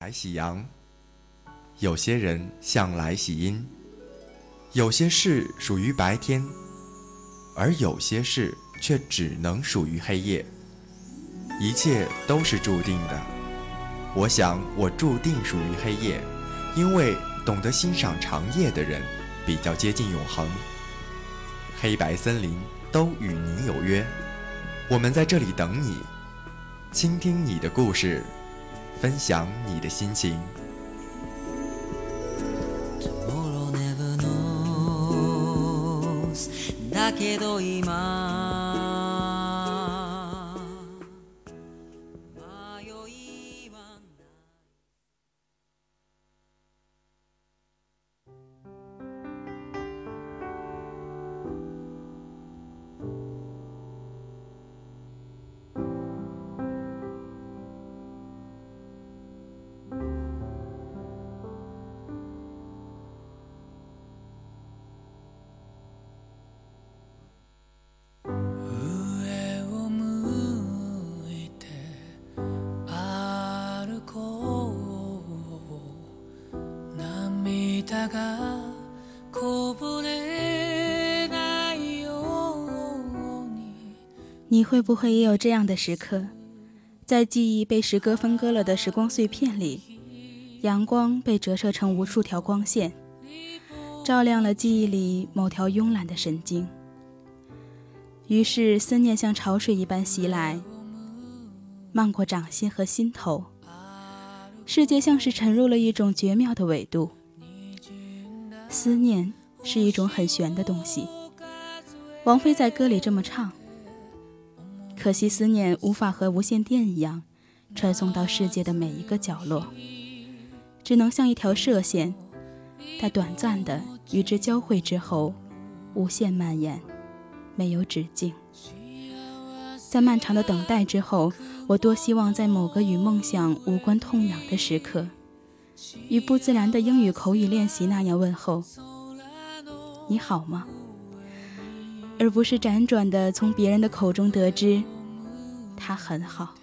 来喜阳，有些人向来喜阴，有些事属于白天，而有些事却只能属于黑夜。一切都是注定的。我想，我注定属于黑夜，因为懂得欣赏长夜的人，比较接近永恒。黑白森林都与你有约，我们在这里等你，倾听你的故事。分享你的心情。会不会也有这样的时刻，在记忆被时隔分割了的时光碎片里，阳光被折射成无数条光线，照亮了记忆里某条慵懒的神经。于是思念像潮水一般袭来，漫过掌心和心头，世界像是沉入了一种绝妙的纬度。思念是一种很玄的东西，王菲在歌里这么唱。可惜思念无法和无线电一样，传送到世界的每一个角落，只能像一条射线，在短暂的与之交汇之后，无限蔓延，没有止境。在漫长的等待之后，我多希望在某个与梦想无关痛痒的时刻，与不自然的英语口语练习那样问候：“你好吗？”而不是辗转的从别人的口中得知，他很好。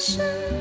大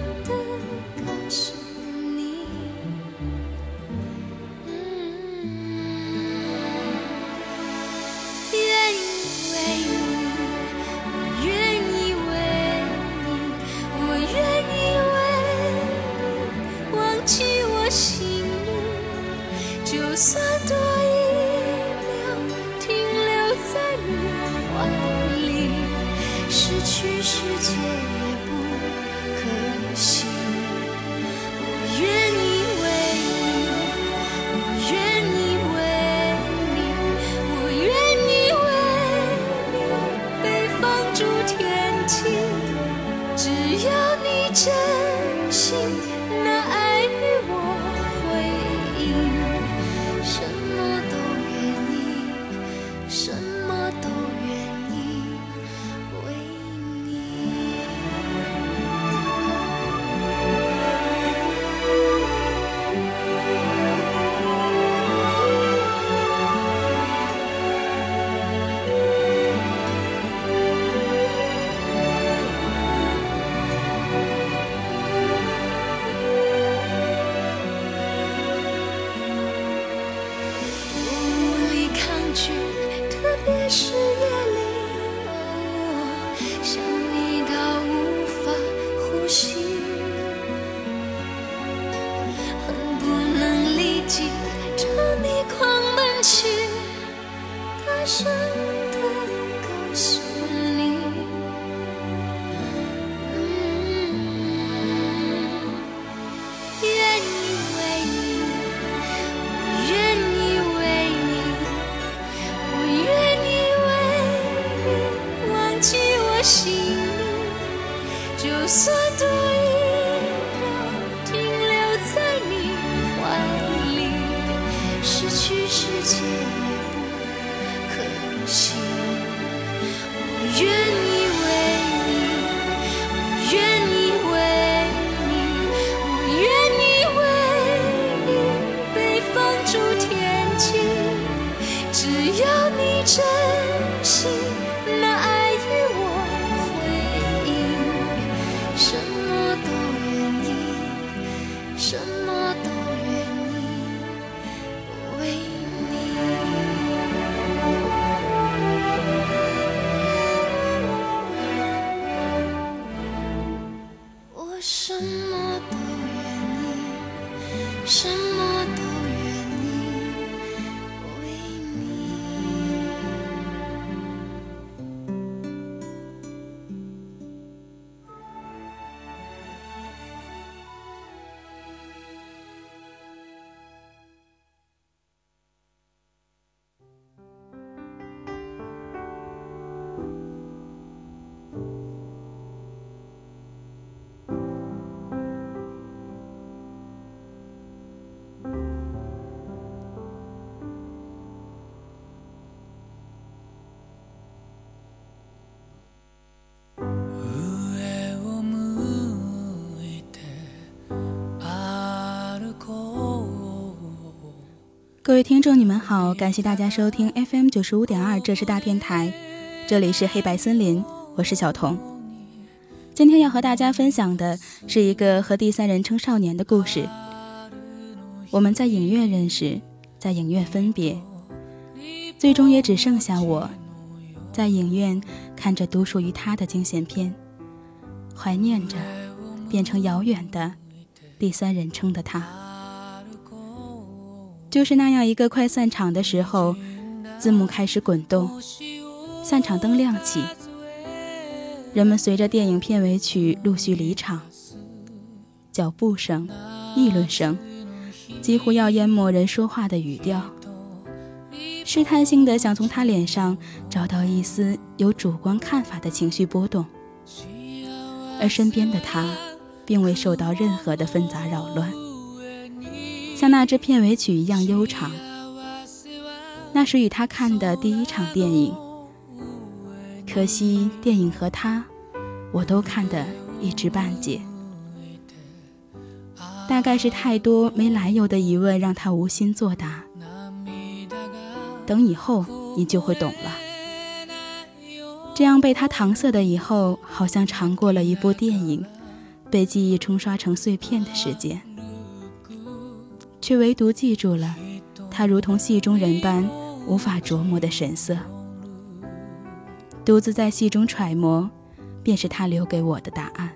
各位听众，你们好，感谢大家收听 FM 九十五点二，这是大电台，这里是黑白森林，我是小童。今天要和大家分享的是一个和第三人称少年的故事。我们在影院认识，在影院分别，最终也只剩下我，在影院看着独属于他的惊险片，怀念着变成遥远的第三人称的他。就是那样一个快散场的时候，字幕开始滚动，散场灯亮起，人们随着电影片尾曲陆续离场，脚步声、议论声，几乎要淹没人说话的语调。试探性的想从他脸上找到一丝有主观看法的情绪波动，而身边的他，并未受到任何的纷杂扰乱。像那支片尾曲一样悠长。那是与他看的第一场电影，可惜电影和他，我都看得一知半解。大概是太多没来由的疑问让他无心作答。等以后你就会懂了。这样被他搪塞的以后，好像尝过了一部电影被记忆冲刷成碎片的时间。却唯独记住了他如同戏中人般无法琢磨的神色，独自在戏中揣摩，便是他留给我的答案。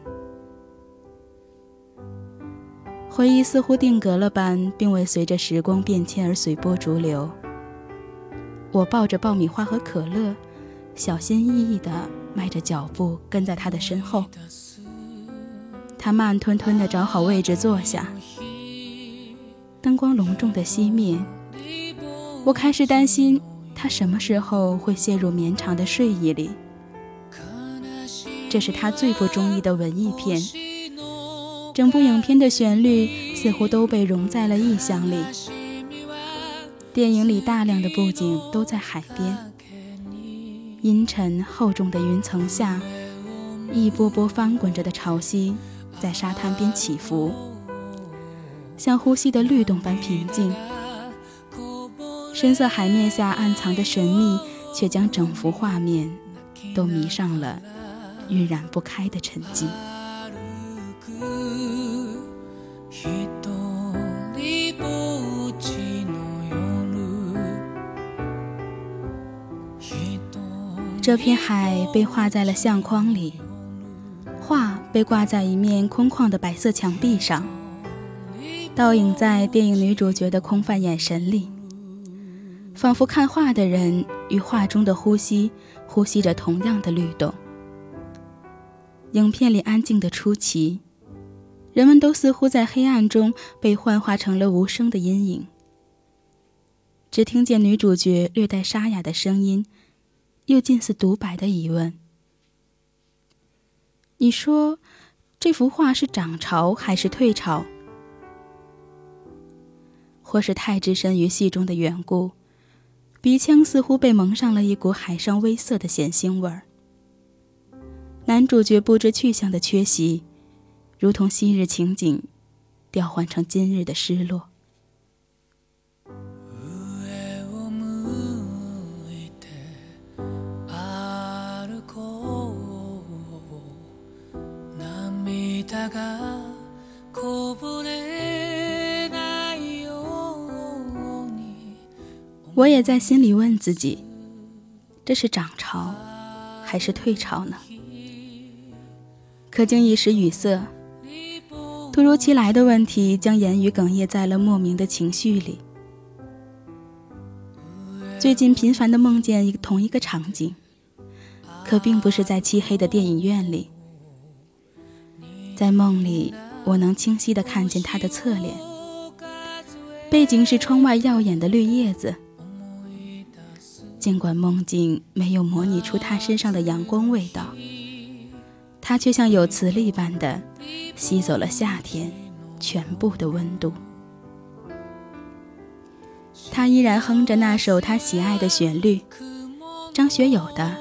回忆似乎定格了般，并未随着时光变迁而随波逐流。我抱着爆米花和可乐，小心翼翼地迈着脚步跟在他的身后。他慢吞吞地找好位置坐下。光隆重的熄灭，我开始担心他什么时候会陷入绵长的睡意里。这是他最不中意的文艺片，整部影片的旋律似乎都被融在了意象里。电影里大量的布景都在海边，阴沉厚重的云层下，一波波翻滚着的潮汐在沙滩边起伏。像呼吸的律动般平静，深色海面下暗藏的神秘，却将整幅画面都迷上了晕染不开的沉寂。这片海被画在了相框里，画被挂在一面空旷的白色墙壁上。倒影在电影女主角的空泛眼神里，仿佛看画的人与画中的呼吸呼吸着同样的律动。影片里安静的出奇，人们都似乎在黑暗中被幻化成了无声的阴影。只听见女主角略带沙哑的声音，又近似独白的疑问：“你说，这幅画是涨潮还是退潮？”或是太置身于戏中的缘故，鼻腔似乎被蒙上了一股海上微涩的咸腥味儿。男主角不知去向的缺席，如同昔日情景，调换成今日的失落。我也在心里问自己：这是涨潮，还是退潮呢？可竟一时语塞，突如其来的问题将言语哽咽在了莫名的情绪里。最近频繁的梦见一个同一个场景，可并不是在漆黑的电影院里。在梦里，我能清晰的看见他的侧脸，背景是窗外耀眼的绿叶子。尽管梦境没有模拟出他身上的阳光味道，他却像有磁力般的吸走了夏天全部的温度。他依然哼着那首他喜爱的旋律，张学友的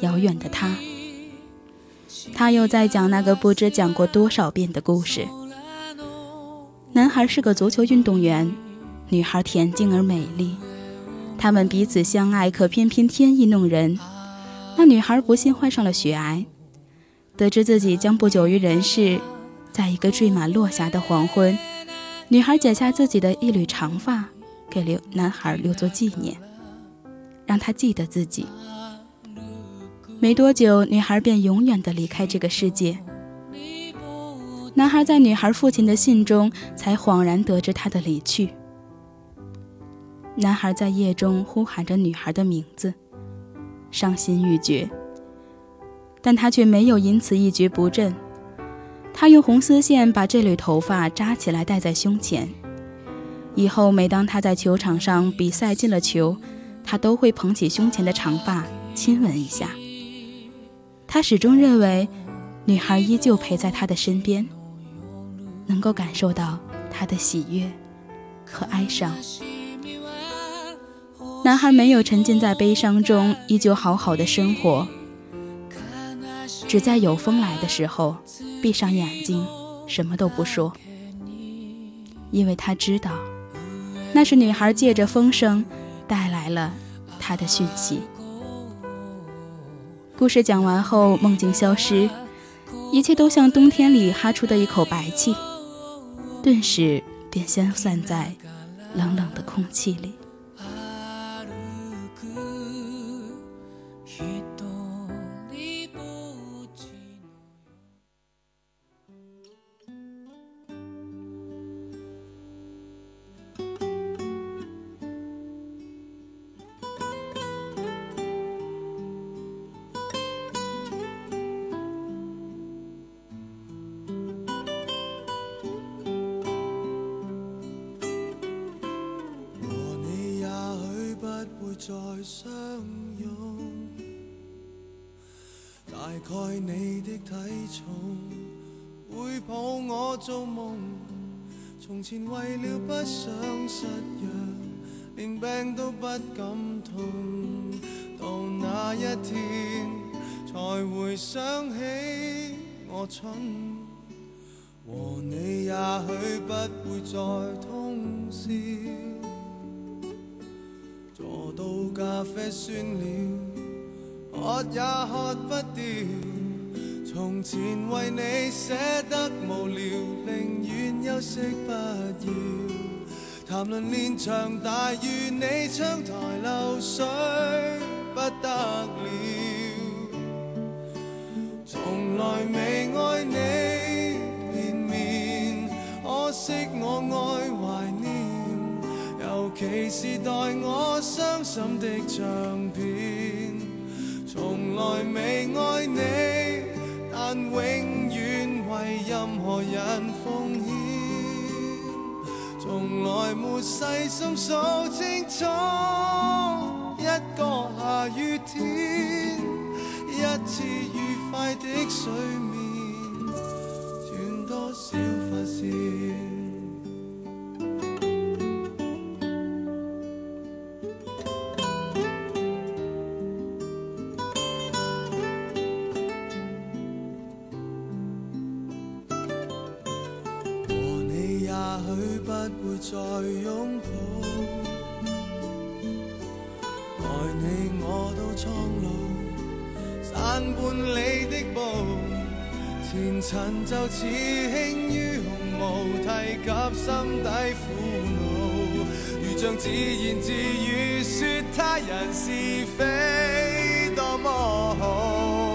《遥远的他》。他又在讲那个不知讲过多少遍的故事：男孩是个足球运动员，女孩恬静而美丽。他们彼此相爱，可偏偏天意弄人。那女孩不幸患上了血癌，得知自己将不久于人世，在一个缀满落霞的黄昏，女孩剪下自己的一缕长发，给留男孩留作纪念，让他记得自己。没多久，女孩便永远的离开这个世界。男孩在女孩父亲的信中，才恍然得知她的离去。男孩在夜中呼喊着女孩的名字，伤心欲绝。但他却没有因此一蹶不振。他用红丝线把这缕头发扎起来戴在胸前。以后每当他在球场上比赛进了球，他都会捧起胸前的长发亲吻一下。他始终认为，女孩依旧陪在他的身边，能够感受到他的喜悦和哀伤。男孩没有沉浸在悲伤中，依旧好好的生活，只在有风来的时候闭上眼睛，什么都不说，因为他知道，那是女孩借着风声带来了他的讯息。故事讲完后，梦境消失，一切都像冬天里哈出的一口白气，顿时便消散在冷冷的空气里。大概你的体重会抱我做梦。从前为了不想失约，连病都不敢痛。到那一天才回想起我蠢，和你也许不会再通宵。坐到咖啡酸了，喝也喝不掉。从前为你写得无聊，宁愿休息不要。谈论连场大雨，你窗台漏水不得了。从来未爱你连绵，可惜我爱怀念。尤其是待我伤心的唱片，从来未爱你，但永远为任何人奉献，从来没细心数清楚一个下雨天，一次愉快的睡眠，断多少发线。尘就似轻于鸿毛提及心底苦恼如像自言自语说他人是非多么好。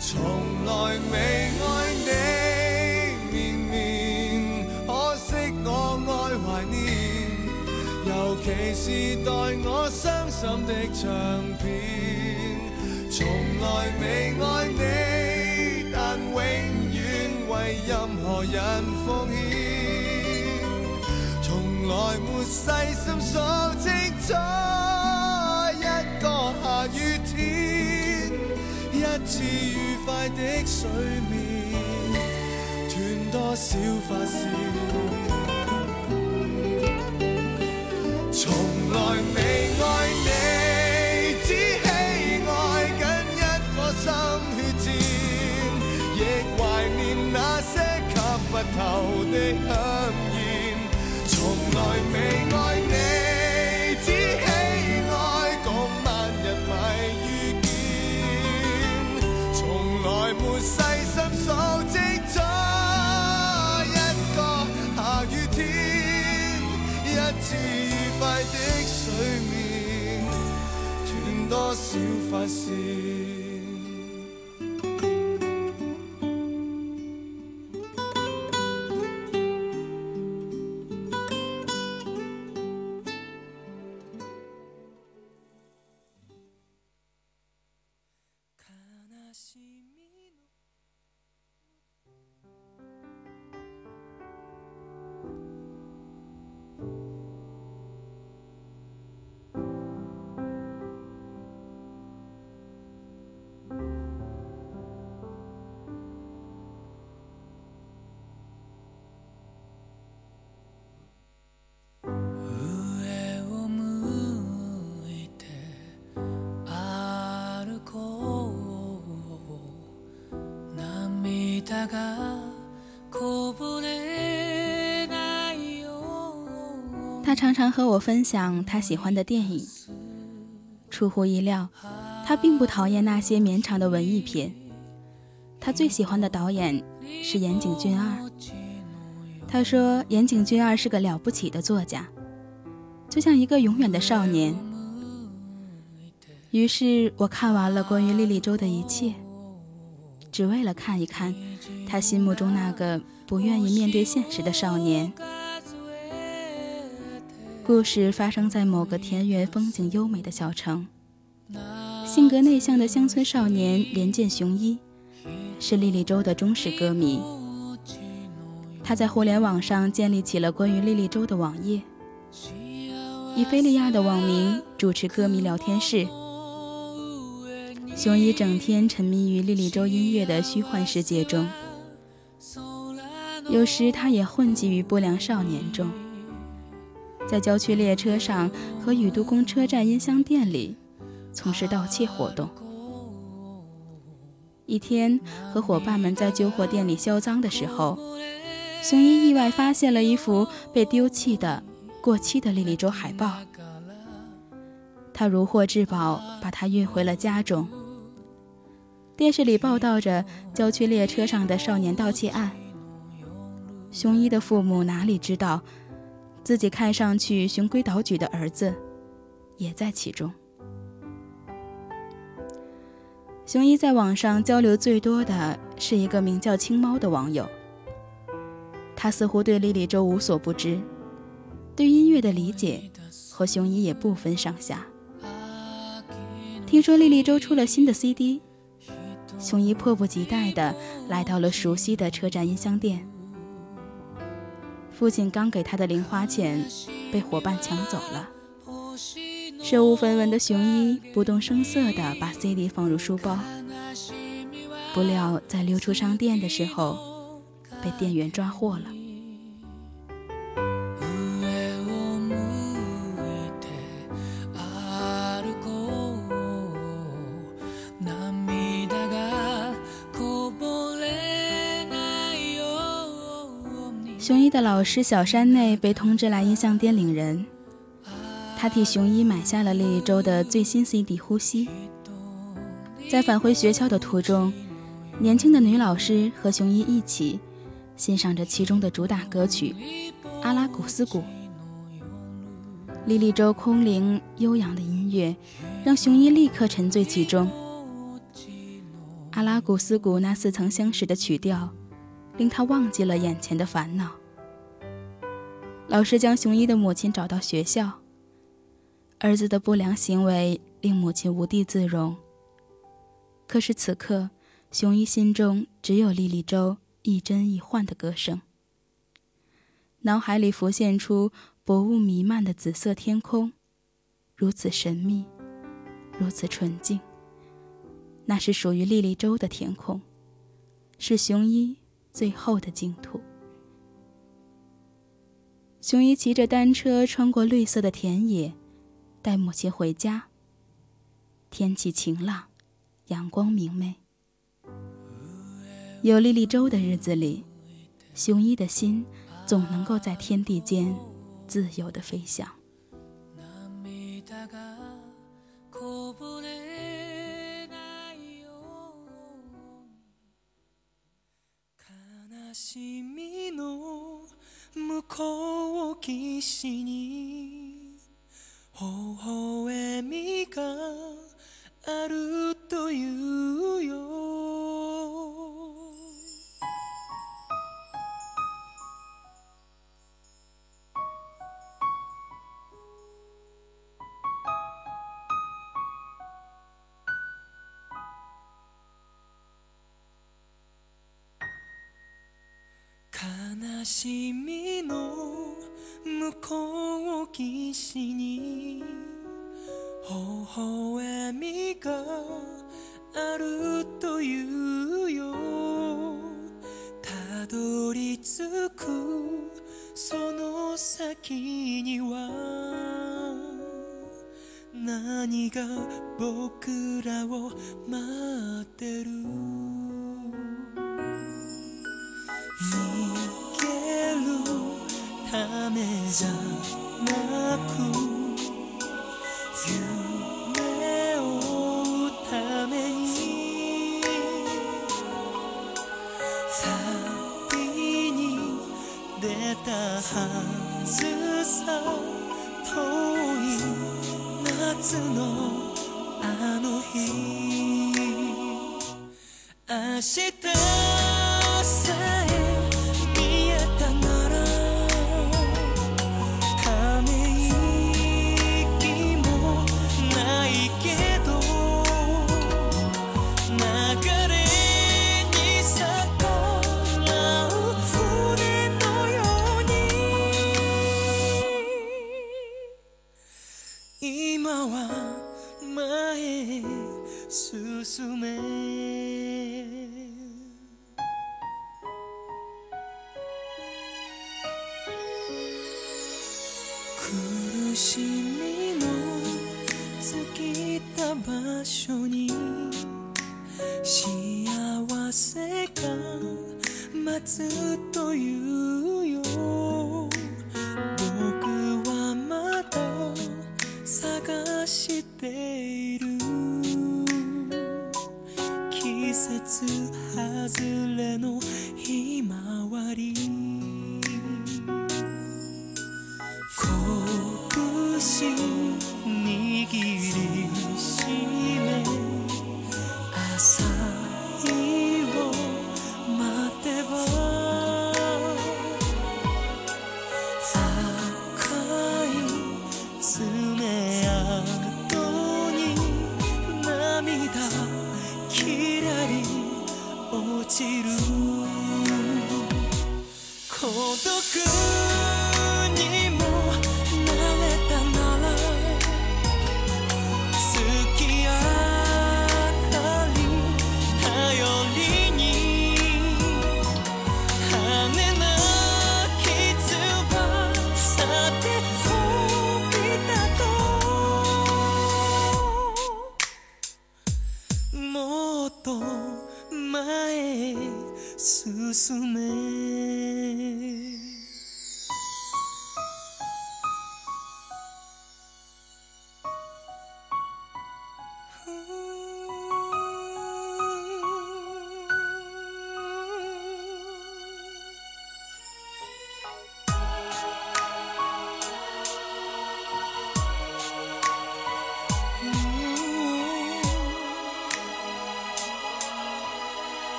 从来未爱你绵绵可惜我爱怀念尤其是代我伤心的唱片从来未爱你何人奉献。从来没细心数清楚一个下雨天，一次愉快的睡眠，断多少发线。从来未爱，多少发线。常常和我分享他喜欢的电影。出乎意料，他并不讨厌那些绵长的文艺片。他最喜欢的导演是岩井俊二。他说，岩井俊二是个了不起的作家，就像一个永远的少年。于是我看完了关于莉莉周的一切，只为了看一看他心目中那个不愿意面对现实的少年。故事发生在某个田园风景优美的小城。性格内向的乡村少年连见雄一，是莉莉周的忠实歌迷。他在互联网上建立起了关于莉莉周的网页，以菲利亚的网名主持歌迷聊天室。雄一整天沉迷于莉莉周音乐的虚幻世界中，有时他也混迹于不良少年中。在郊区列车上和宇都宫车站音箱店里从事盗窃活动。一天，和伙伴们在旧货店里销赃的时候，雄一意外发现了一幅被丢弃的过期的莉莉周海报。他如获至宝，把它运回了家中。电视里报道着郊区列车上的少年盗窃案。雄一的父母哪里知道？自己看上去循规蹈矩的儿子，也在其中。熊一在网上交流最多的是一个名叫青猫的网友。他似乎对莉莉周无所不知，对音乐的理解和熊一也不分上下。听说莉莉周出了新的 CD，熊一迫不及待地来到了熟悉的车站音箱店。父亲刚给他的零花钱被伙伴抢走了，身无分文的雄一不动声色地把 CD 放入书包，不料在溜出商店的时候被店员抓获了。うに雄一的老师小山内被通知来音像店领人，他替雄一买下了莉莉周的最新 CD《呼吸》。在返回学校的途中，年轻的女老师和雄一一起欣赏着其中的主打歌曲《阿拉古斯谷》。莉莉周空灵悠扬的音乐让雄一立刻沉醉其中。阿拉古斯谷那似曾相识的曲调，令他忘记了眼前的烦恼。老师将雄一的母亲找到学校，儿子的不良行为令母亲无地自容。可是此刻，雄一心中只有莉莉周亦真亦幻的歌声。脑海里浮现出薄雾弥漫的紫色天空，如此神秘，如此纯净。那是属于莉莉周的天空，是雄一最后的净土。雄一骑着单车穿过绿色的田野，带母亲回家。天气晴朗，阳光明媚。有莉莉周的日子里，雄一的心总能够在天地间自由的飞翔。涙がこぼれないように悲しみの 向こう岸に微笑みがあるというよ。悲しみの向こう岸に微笑みがあるというよ。たどり着くその先には何が僕らを待ってる？ためじゃなく夢を追うために旅に出たはずさ遠い夏のあの日明日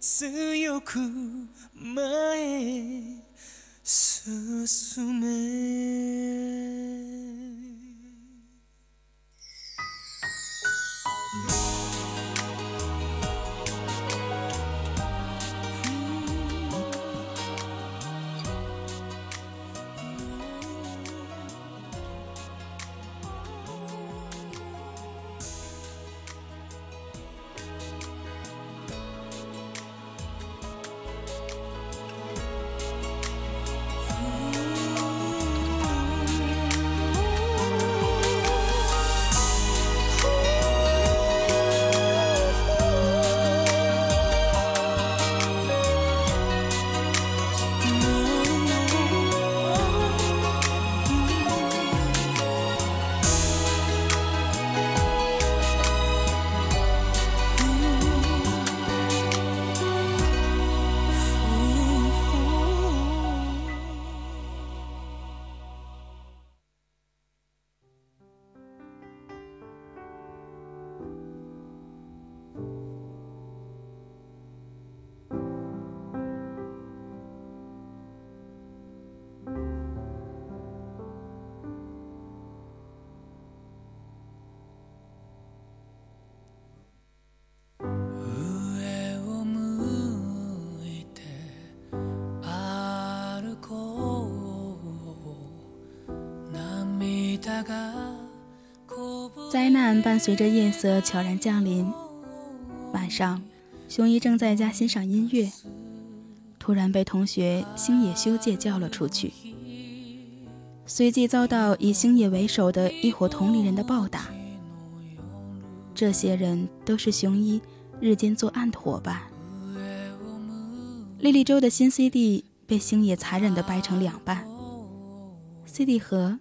強く前へ進め。灾难伴随着夜色悄然降临。晚上，雄一正在家欣赏音乐，突然被同学星野修介叫了出去，随即遭到以星野为首的一伙同龄人的暴打。这些人都是雄一日间作案的伙伴。莉莉周的新 CD 被星野残忍地掰成两半，CD 盒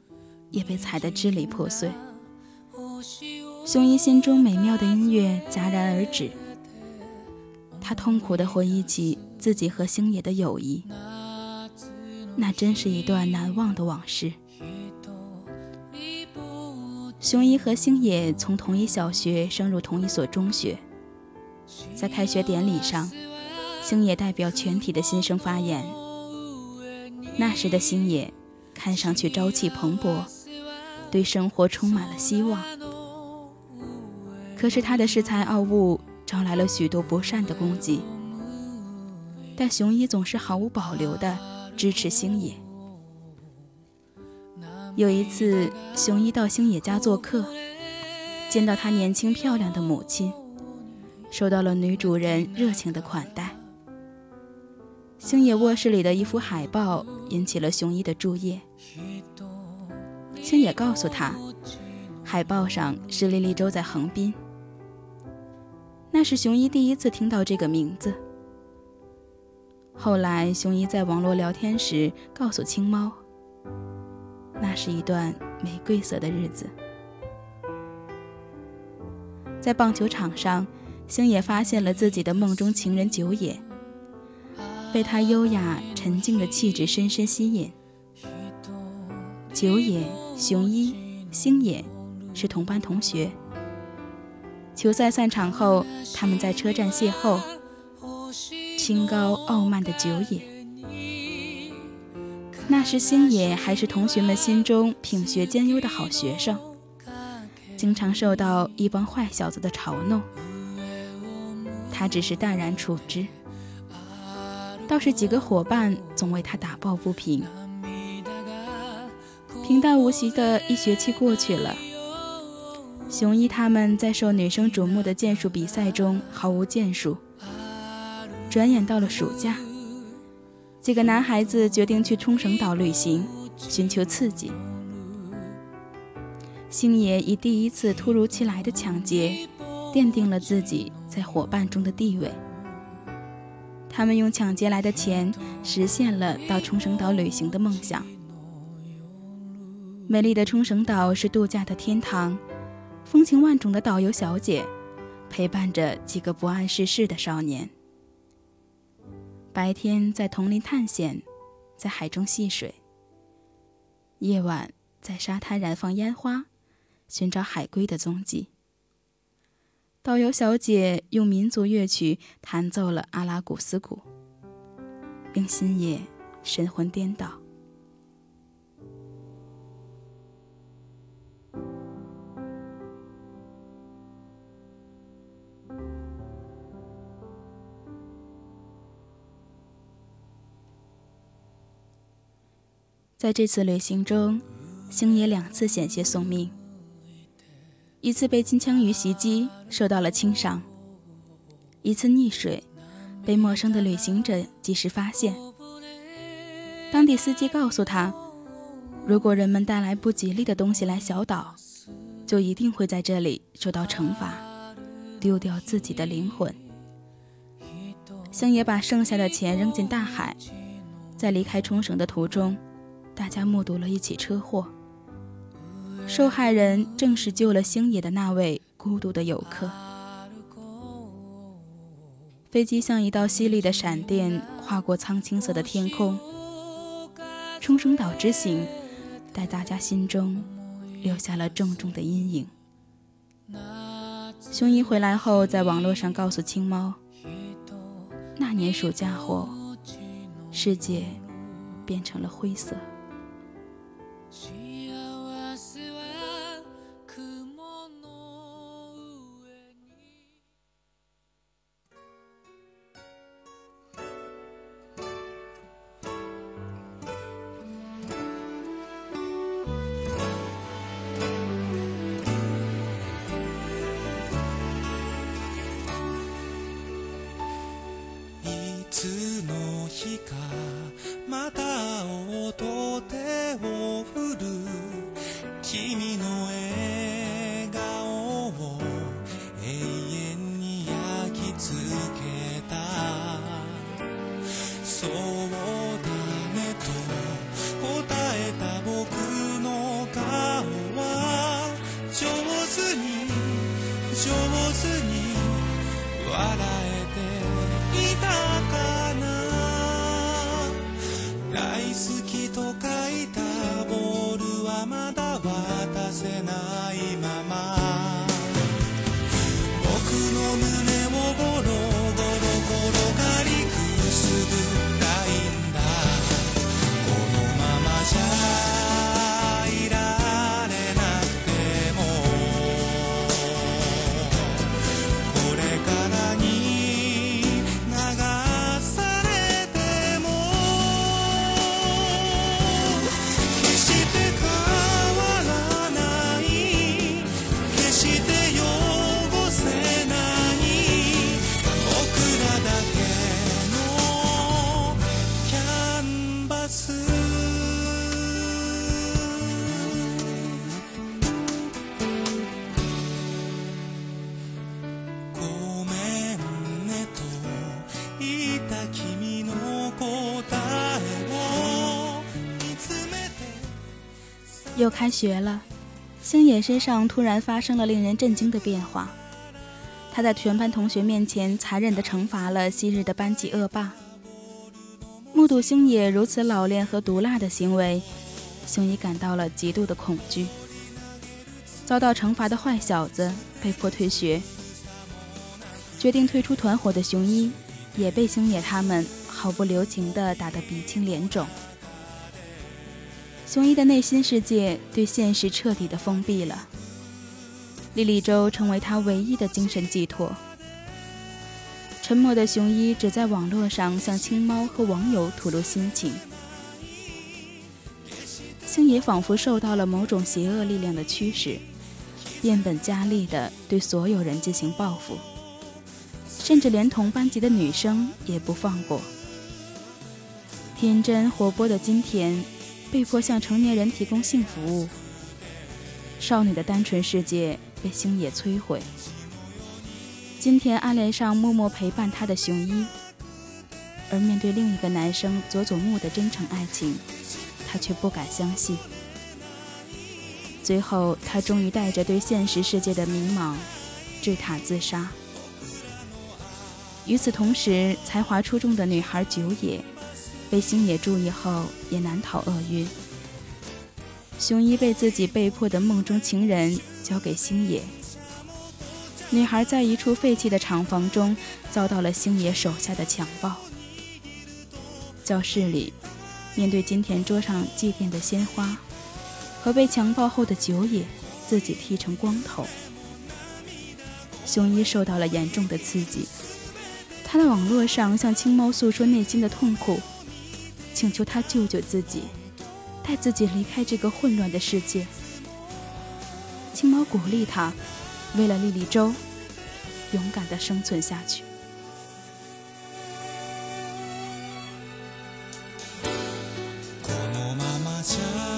也被踩得支离破碎。雄一心中美妙的音乐戛然而止，他痛苦地回忆起自己和星野的友谊，那真是一段难忘的往事。雄一和星野从同一小学升入同一所中学，在开学典礼上，星野代表全体的新生发言。那时的星野看上去朝气蓬勃，对生活充满了希望。可是他的恃才傲物招来了许多不善的攻击，但雄一总是毫无保留地支持星野。有一次，雄一到星野家做客，见到他年轻漂亮的母亲，受到了女主人热情的款待。星野卧室里的一幅海报引起了雄一的注意。星野告诉他，海报上是莉莉周在横滨。那是雄一第一次听到这个名字。后来，雄一在网络聊天时告诉青猫。那是一段玫瑰色的日子。在棒球场上，星野发现了自己的梦中情人九野，被他优雅沉静的气质深深吸引。九野、雄一、星野是同班同学。球赛散场后，他们在车站邂逅。清高傲慢的九野。那时星野还是同学们心中品学兼优的好学生，经常受到一帮坏小子的嘲弄。他只是淡然处之，倒是几个伙伴总为他打抱不平。平淡无奇的一学期过去了，雄一他们在受女生瞩目的剑术比赛中毫无建树。转眼到了暑假。几个男孩子决定去冲绳岛旅行，寻求刺激。星野以第一次突如其来的抢劫，奠定了自己在伙伴中的地位。他们用抢劫来的钱，实现了到冲绳岛旅行的梦想。美丽的冲绳岛是度假的天堂，风情万种的导游小姐，陪伴着几个不谙世事的少年。白天在丛林探险，在海中戏水；夜晚在沙滩燃放烟花，寻找海龟的踪迹。导游小姐用民族乐曲弹奏了阿拉古斯鼓，令星野神魂颠倒。在这次旅行中，星野两次险些送命。一次被金枪鱼袭击，受到了轻伤；一次溺水，被陌生的旅行者及时发现。当地司机告诉他，如果人们带来不吉利的东西来小岛，就一定会在这里受到惩罚，丢掉自己的灵魂。星野把剩下的钱扔进大海，在离开冲绳的途中。大家目睹了一起车祸，受害人正是救了星野的那位孤独的游客。飞机像一道犀利的闪电划过苍青色的天空，冲绳岛之行在大家心中留下了重重的阴影。雄一回来后，在网络上告诉青猫，那年暑假后，世界变成了灰色。She 上手に笑え开学了，星野身上突然发生了令人震惊的变化。他在全班同学面前残忍地惩罚了昔日的班级恶霸。目睹星野如此老练和毒辣的行为，雄一感到了极度的恐惧。遭到惩罚的坏小子被迫退学，决定退出团伙的雄一也被星野他们毫不留情地打得鼻青脸肿。雄一的内心世界对现实彻底的封闭了。莉莉周成为他唯一的精神寄托。沉默的雄一只在网络上向青猫和网友吐露心情。星野仿佛受到了某种邪恶力量的驱使，变本加厉地对所有人进行报复，甚至连同班级的女生也不放过。天真活泼的金田。被迫向成年人提供性服务，少女的单纯世界被星野摧毁。金田暗恋上默默陪伴她的雄一，而面对另一个男生佐佐木的真诚爱情，他却不敢相信。最后，他终于带着对现实世界的迷茫，坠塔自杀。与此同时，才华出众的女孩久野。被星野注意后，也难逃厄运。雄一被自己被迫的梦中情人交给星野，女孩在一处废弃的厂房中遭到了星野手下的强暴。教室里，面对金田桌上祭奠的鲜花和被强暴后的久野自己剃成光头，雄一受到了严重的刺激。他在网络上向青猫诉说内心的痛苦，请求他救救自己，带自己离开这个混乱的世界。青猫鼓励他。为了莉莉周，勇敢的生存下去。雄一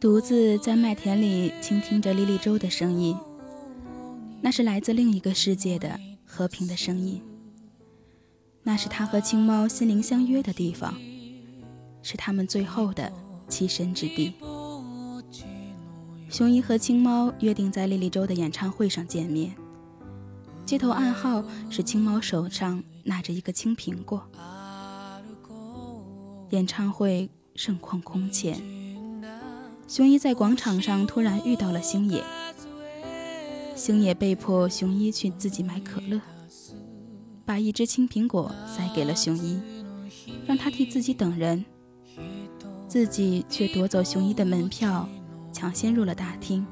独自在麦田里倾听着莉莉周的声音，那是来自另一个世界的和平的声音。那是他和青猫心灵相约的地方，是他们最后的栖身之地。雄一和青猫约定在莉莉周的演唱会上见面，街头暗号是青猫手上拿着一个青苹果。演唱会盛况空前。雄一在广场上突然遇到了星野，星野被迫雄一去自己买可乐，把一只青苹果塞给了雄一，让他替自己等人，自己却夺走雄一的门票，抢先入了大厅。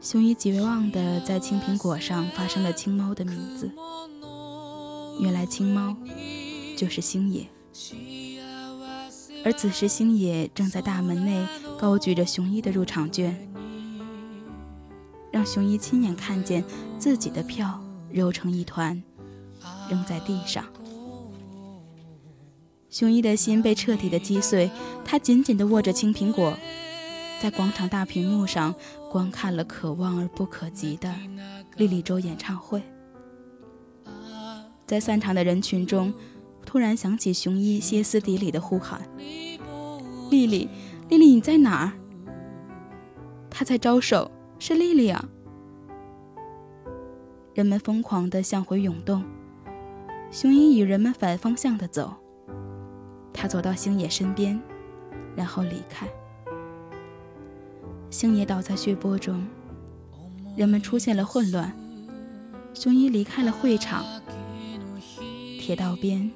雄一绝望地在青苹果上发生了青猫的名字，原来青猫就是星野。而此时，星野正在大门内高举着雄一的入场券，让雄一亲眼看见自己的票揉成一团，扔在地上。雄一的心被彻底的击碎，他紧紧地握着青苹果，在广场大屏幕上观看了可望而不可及的莉莉周演唱会。在散场的人群中。突然想起雄一歇斯底里的呼喊：“丽丽，丽丽，你在哪儿？”他在招手，是丽丽啊！人们疯狂地向回涌动，雄一与人们反方向的走。他走到星野身边，然后离开。星野倒在血泊中，人们出现了混乱。雄一离开了会场，铁道边。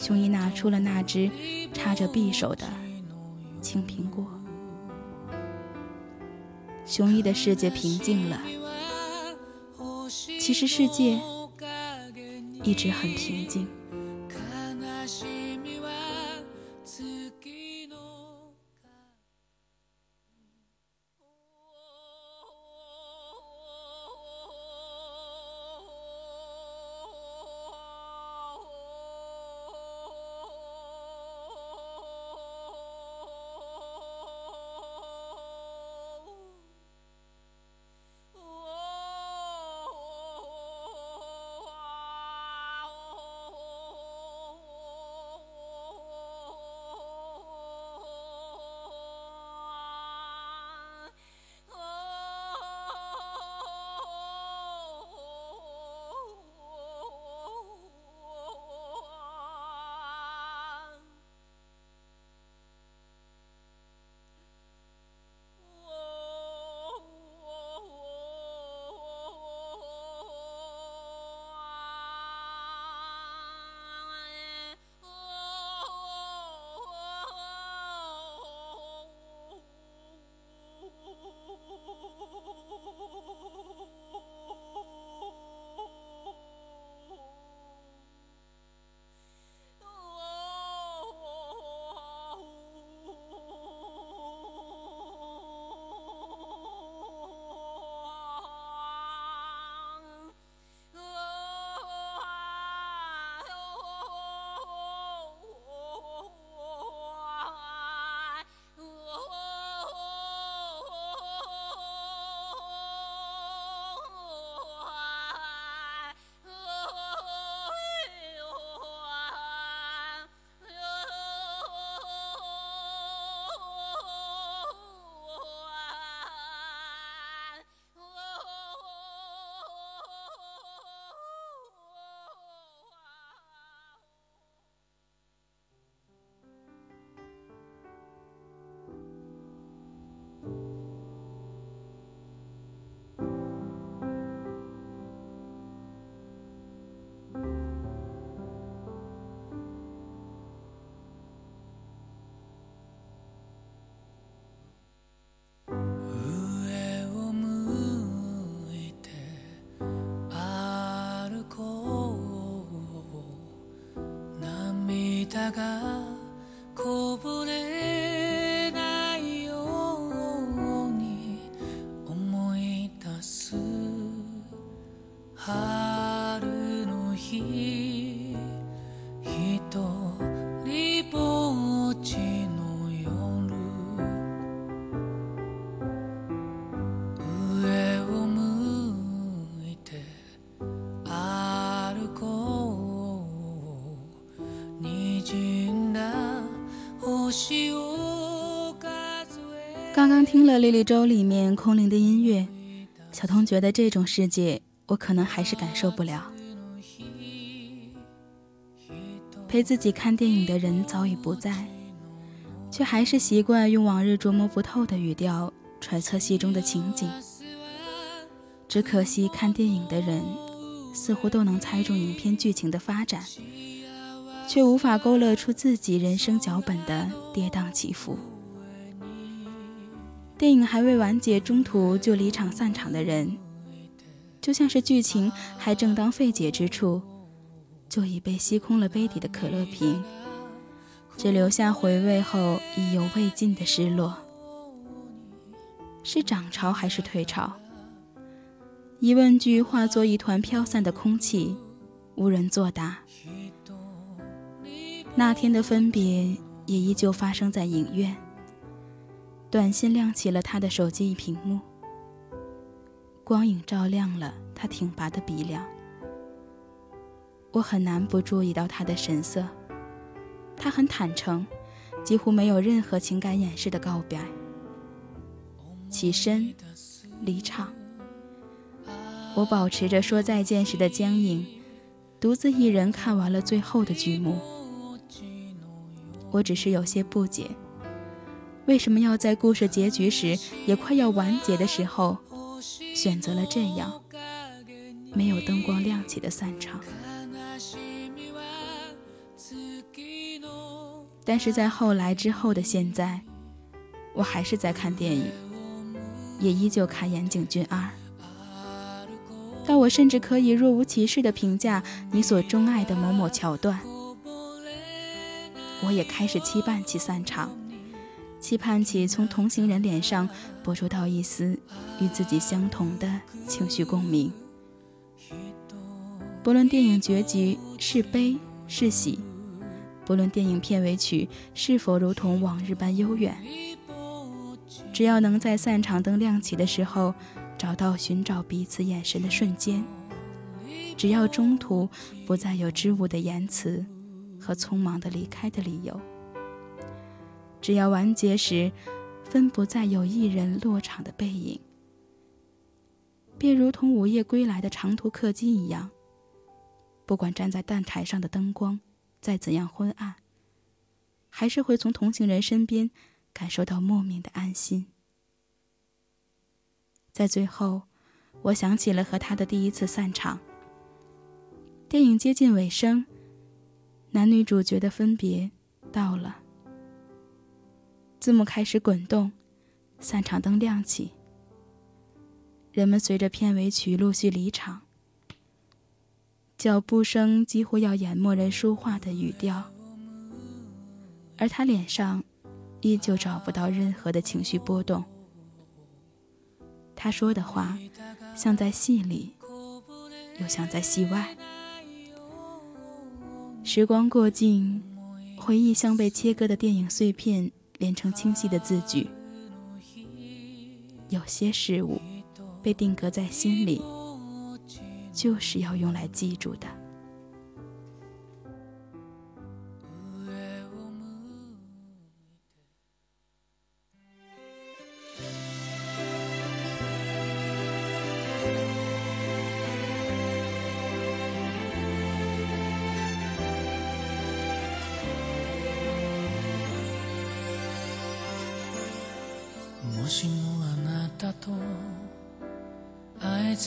雄一拿出了那只插着匕首的青苹果。雄一的世界平静了。其实世界一直很平静。が听了《莉莉周》里面空灵的音乐，小童觉得这种世界我可能还是感受不了。陪自己看电影的人早已不在，却还是习惯用往日琢磨不透的语调揣测戏中的情景。只可惜看电影的人似乎都能猜中影片剧情的发展，却无法勾勒出自己人生脚本的跌宕起伏。电影还未完结，中途就离场散场的人，就像是剧情还正当费解之处，就已被吸空了杯底的可乐瓶，只留下回味后意犹未尽的失落。是涨潮还是退潮？疑问句化作一团飘散的空气，无人作答。那天的分别也依旧发生在影院。短信亮起了他的手机屏幕，光影照亮了他挺拔的鼻梁。我很难不注意到他的神色，他很坦诚，几乎没有任何情感掩饰的告白。起身，离场。我保持着说再见时的僵硬，独自一人看完了最后的剧目。我只是有些不解。为什么要在故事结局时，也快要完结的时候，选择了这样没有灯光亮起的散场？但是在后来之后的现在，我还是在看电影，也依旧看《岩井俊二》。但我甚至可以若无其事地评价你所钟爱的某某桥段。我也开始期盼其散场。期盼起从同行人脸上播出到一丝与自己相同的情绪共鸣。不论电影结局是悲是喜，不论电影片尾曲是否如同往日般悠远，只要能在散场灯亮起的时候找到寻找彼此眼神的瞬间，只要中途不再有支吾的言辞和匆忙的离开的理由。只要完结时，分不再有一人落场的背影，便如同午夜归来的长途客机一样。不管站在站台上的灯光再怎样昏暗，还是会从同行人身边感受到莫名的安心。在最后，我想起了和他的第一次散场。电影接近尾声，男女主角的分别到了。字幕开始滚动，散场灯亮起。人们随着片尾曲陆续离场，脚步声几乎要淹没人说话的语调，而他脸上依旧找不到任何的情绪波动。他说的话，像在戏里，又像在戏外。时光过境，回忆像被切割的电影碎片。连成清晰的字句。有些事物被定格在心里，就是要用来记住的。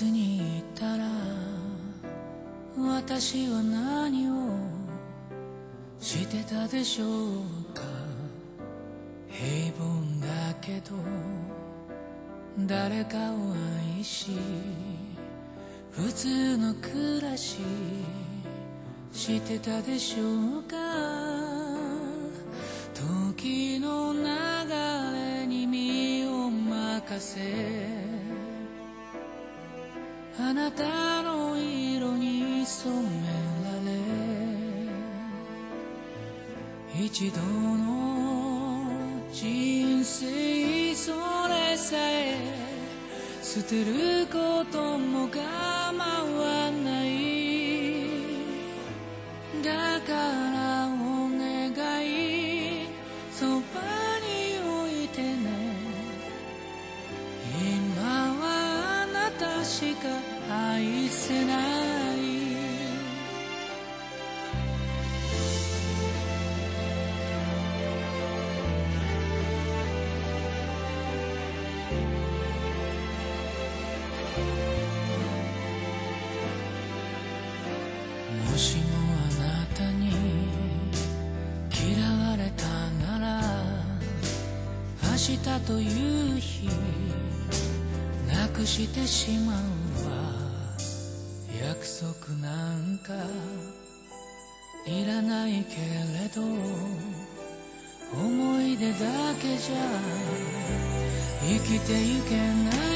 会えずにいたら私は何をしてたでしょうか。平凡だけど誰かを愛し普通の暮らししてたでしょうか。あなたの色に染められ一度の人生それさえ捨てることも構わない。という日なくしてしまうわ約束なんかいらないけれど思い出だけじゃ生きていけない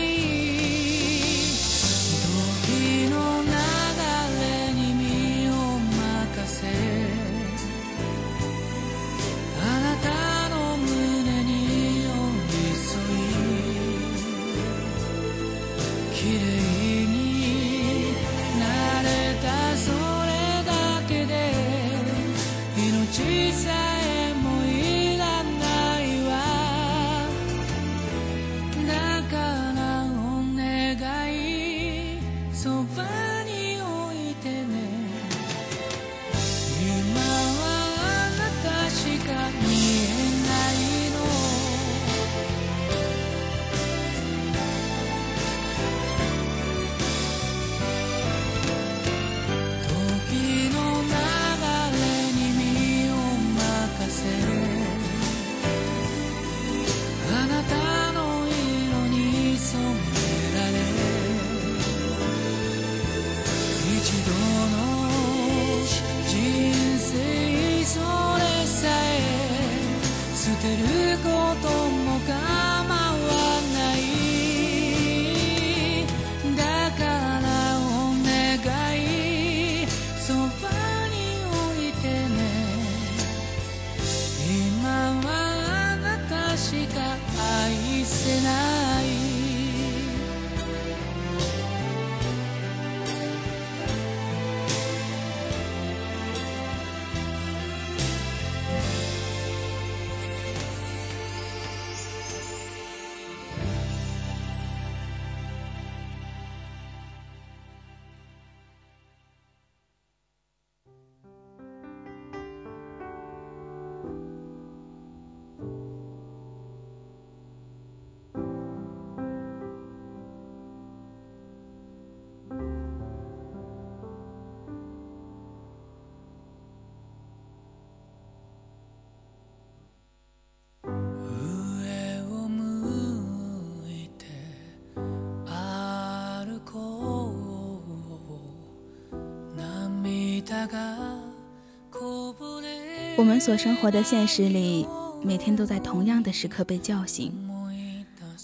我们所生活的现实里，每天都在同样的时刻被叫醒，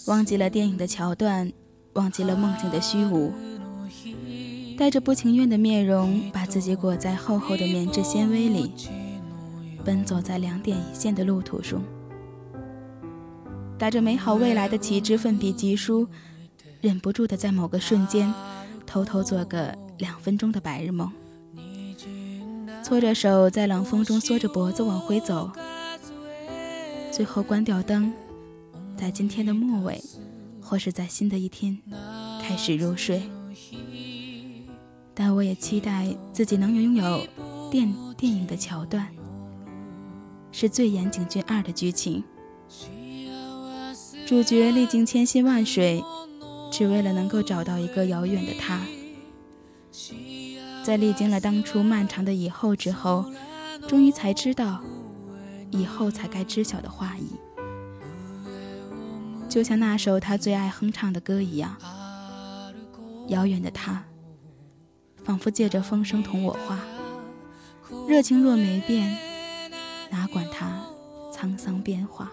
忘记了电影的桥段，忘记了梦境的虚无，带着不情愿的面容，把自己裹在厚厚的棉质纤维里，奔走在两点一线的路途中，打着美好未来的旗帜，奋笔疾书，忍不住的在某个瞬间，偷偷做个两分钟的白日梦。搓着手，在冷风中缩着脖子往回走，最后关掉灯，在今天的末尾，或是在新的一天开始入睡。但我也期待自己能拥有电电影的桥段，是最严警郡二的剧情。主角历经千辛万水，只为了能够找到一个遥远的他。在历经了当初漫长的以后之后，终于才知道，以后才该知晓的话意。就像那首他最爱哼唱的歌一样，遥远的他，仿佛借着风声同我话，热情若没变，哪管他沧桑变化。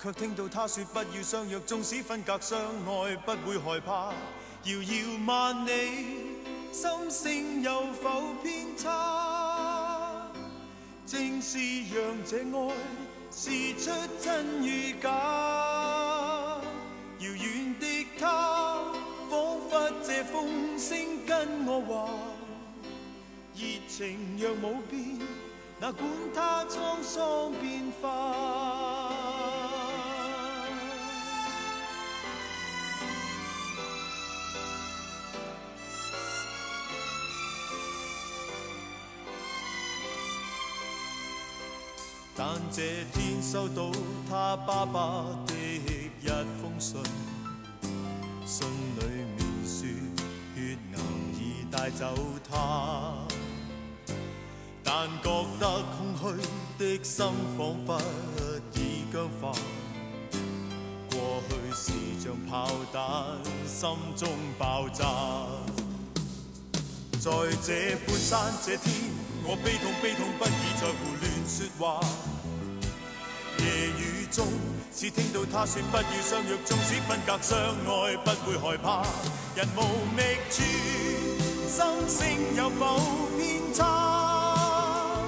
却听到他说不要相约，纵使分隔相爱，不会害怕。遥遥万里，心声有否偏差？正是让这爱试出真与假。遥远的他，仿佛借风声跟我话，热情若无变。哪管它沧桑变化。这天收到他爸爸的一封信，信里面说血癌已带走他。但覺得空虛的心彷彿已僵化，過去是像炮彈，心中爆炸。在這半山這天，我悲痛悲痛不已在胡亂說話。夜雨中，只聽到他说不要相约，纵使分隔相爱，不会害怕。人无觅处，心聲有否偏差？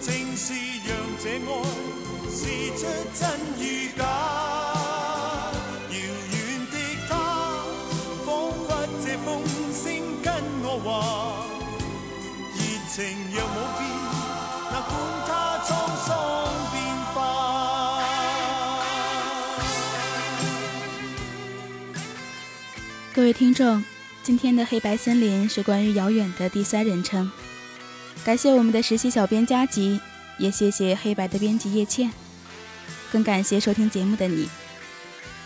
正是让这爱试出真与假。各位听众，今天的黑白森林是关于遥远的第三人称。感谢我们的实习小编加吉。也谢谢黑白的编辑叶倩，更感谢收听节目的你，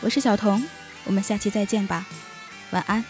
我是小童，我们下期再见吧，晚安。